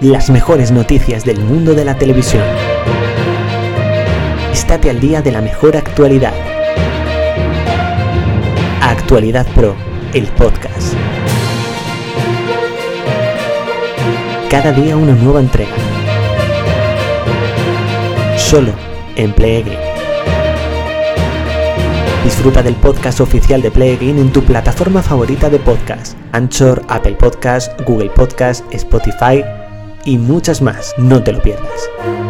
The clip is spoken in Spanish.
las mejores noticias del mundo de la televisión. Estate al día de la mejor actualidad. Actualidad Pro, el podcast. Cada día una nueva entrega. Solo en Play Game. Disfruta del podcast oficial de Play Again en tu plataforma favorita de podcast, Anchor, Apple Podcast, Google Podcast, Spotify y muchas más. No te lo pierdas.